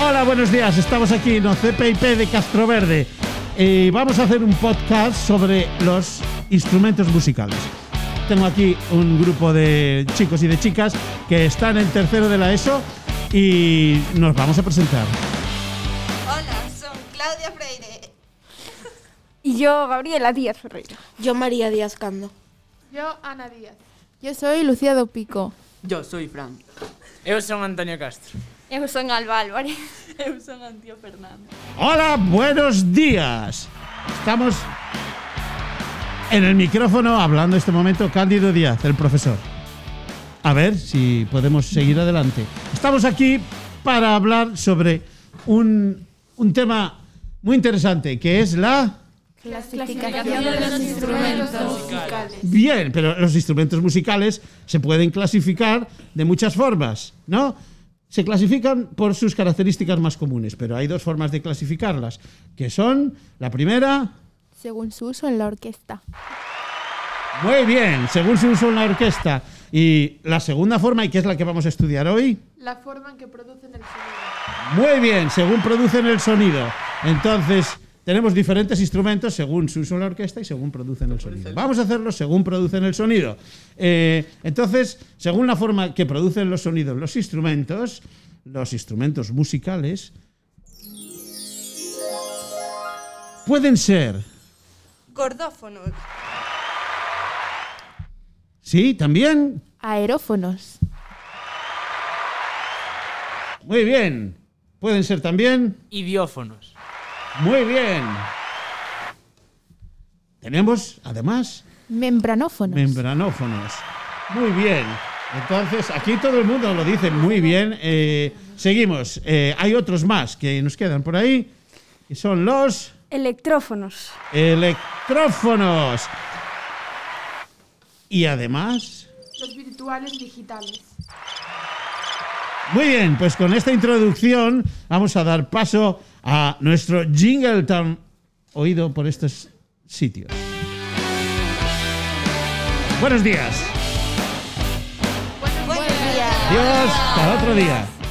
Hola, buenos días. Estamos aquí en CPIP de Castroverde y vamos a hacer un podcast sobre los instrumentos musicales. Tengo aquí un grupo de chicos y de chicas que están en tercero de la ESO y nos vamos a presentar. Hola, son Claudia Freire. Y yo, Gabriela Díaz Ferreira. Yo, María Díaz Cando. Yo, Ana Díaz. Yo soy Lucía do Pico. Yo soy Fran. Eu son Antonio Castro. Eu son Alba Álvarez. Eu son Antio Fernando. Hola, buenos días. Estamos en el micrófono hablando en este momento Cándido Díaz, el profesor. A ver si podemos seguir adelante. Estamos aquí para hablar sobre un, un tema muy interesante, que es la... Clasificación de los instrumentos musicales. Bien, pero los instrumentos musicales se pueden clasificar de muchas formas, ¿no? Se clasifican por sus características más comunes, pero hay dos formas de clasificarlas, que son la primera, Según su uso en la orquesta. muy bien, según se usa en la orquesta, y la segunda forma, y que es la que vamos a estudiar hoy, La forma en que producen el sonido. muy bien, según producen el sonido. Entonces, tenemos diferentes instrumentos según su uso en la orquesta y según producen el sonido. Vamos a hacerlo según producen el sonido. Eh, entonces, según la forma que producen los sonidos los instrumentos, los instrumentos musicales pueden ser, Gordófonos. sí, también, Aerófonos. muy bien, pueden ser también, Idiófonos. Muy bien. Tenemos, además, Membranófonos. Membranófonos. Muy bien. Entonces, aquí todo el mundo lo dice muy bien. Eh, seguimos. Eh, hay otros más que nos quedan por ahí. Y son los Electrófonos. electrófonos. Y además... Los virtuales digitales. Muy bien, pues con esta introducción vamos a dar paso a nuestro jingle tan oído por estos sitios. Buenos días. Buenos días. Adiós. Hasta otro día.